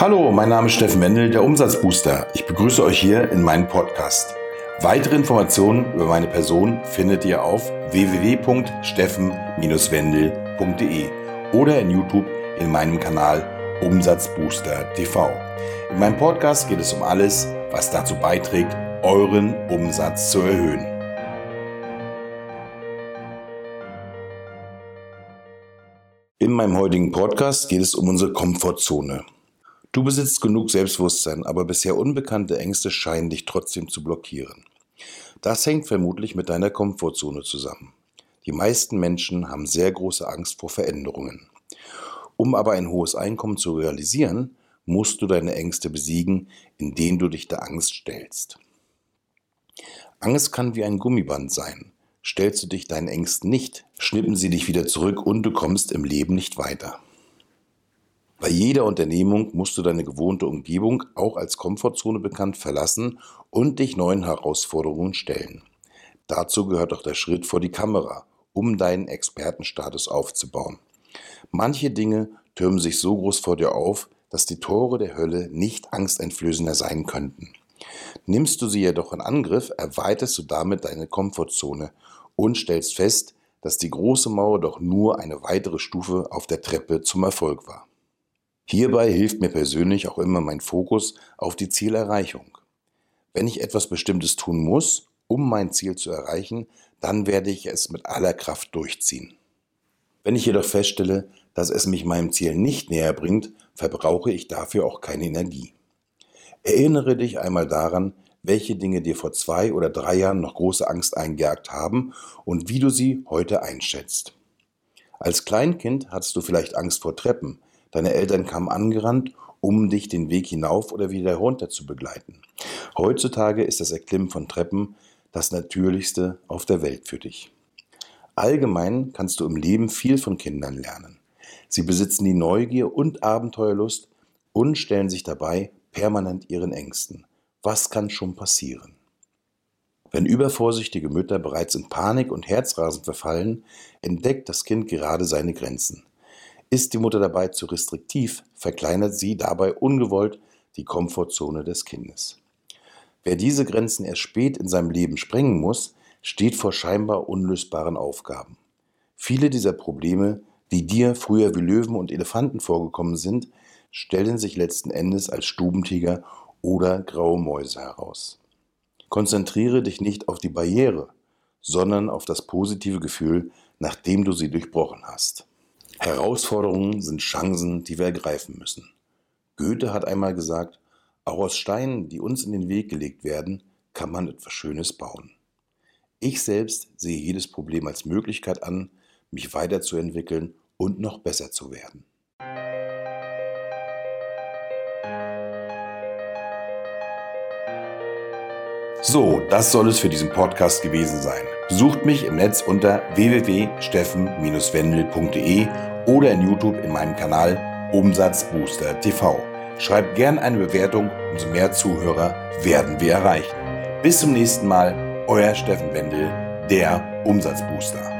Hallo, mein Name ist Steffen Wendel, der Umsatzbooster. Ich begrüße euch hier in meinem Podcast. Weitere Informationen über meine Person findet ihr auf www.steffen-wendel.de oder in YouTube in meinem Kanal Umsatzbooster TV. In meinem Podcast geht es um alles, was dazu beiträgt, euren Umsatz zu erhöhen. In meinem heutigen Podcast geht es um unsere Komfortzone. Du besitzt genug Selbstbewusstsein, aber bisher unbekannte Ängste scheinen dich trotzdem zu blockieren. Das hängt vermutlich mit deiner Komfortzone zusammen. Die meisten Menschen haben sehr große Angst vor Veränderungen. Um aber ein hohes Einkommen zu realisieren, musst du deine Ängste besiegen, indem du dich der Angst stellst. Angst kann wie ein Gummiband sein. Stellst du dich deinen Ängsten nicht, schnippen sie dich wieder zurück und du kommst im Leben nicht weiter. Bei jeder Unternehmung musst du deine gewohnte Umgebung, auch als Komfortzone bekannt, verlassen und dich neuen Herausforderungen stellen. Dazu gehört auch der Schritt vor die Kamera, um deinen Expertenstatus aufzubauen. Manche Dinge türmen sich so groß vor dir auf, dass die Tore der Hölle nicht angsteinflößender sein könnten. Nimmst du sie jedoch in Angriff, erweiterst du damit deine Komfortzone und stellst fest, dass die große Mauer doch nur eine weitere Stufe auf der Treppe zum Erfolg war. Hierbei hilft mir persönlich auch immer mein Fokus auf die Zielerreichung. Wenn ich etwas Bestimmtes tun muss, um mein Ziel zu erreichen, dann werde ich es mit aller Kraft durchziehen. Wenn ich jedoch feststelle, dass es mich meinem Ziel nicht näher bringt, verbrauche ich dafür auch keine Energie. Erinnere dich einmal daran, welche Dinge dir vor zwei oder drei Jahren noch große Angst eingejagt haben und wie du sie heute einschätzt. Als Kleinkind hattest du vielleicht Angst vor Treppen, Deine Eltern kamen angerannt, um dich den Weg hinauf oder wieder herunter zu begleiten. Heutzutage ist das Erklimmen von Treppen das Natürlichste auf der Welt für dich. Allgemein kannst du im Leben viel von Kindern lernen. Sie besitzen die Neugier und Abenteuerlust und stellen sich dabei permanent ihren Ängsten. Was kann schon passieren? Wenn übervorsichtige Mütter bereits in Panik und Herzrasen verfallen, entdeckt das Kind gerade seine Grenzen. Ist die Mutter dabei zu restriktiv, verkleinert sie dabei ungewollt die Komfortzone des Kindes. Wer diese Grenzen erst spät in seinem Leben sprengen muss, steht vor scheinbar unlösbaren Aufgaben. Viele dieser Probleme, die dir früher wie Löwen und Elefanten vorgekommen sind, stellen sich letzten Endes als Stubentiger oder graue Mäuse heraus. Konzentriere dich nicht auf die Barriere, sondern auf das positive Gefühl, nachdem du sie durchbrochen hast. Herausforderungen sind Chancen, die wir ergreifen müssen. Goethe hat einmal gesagt, auch aus Steinen, die uns in den Weg gelegt werden, kann man etwas Schönes bauen. Ich selbst sehe jedes Problem als Möglichkeit an, mich weiterzuentwickeln und noch besser zu werden. So, das soll es für diesen Podcast gewesen sein. Besucht mich im Netz unter www.steffen-wendel.de oder in YouTube in meinem Kanal Umsatzbooster TV. Schreibt gern eine Bewertung, umso mehr Zuhörer werden wir erreichen. Bis zum nächsten Mal, euer Steffen Wendel, der Umsatzbooster.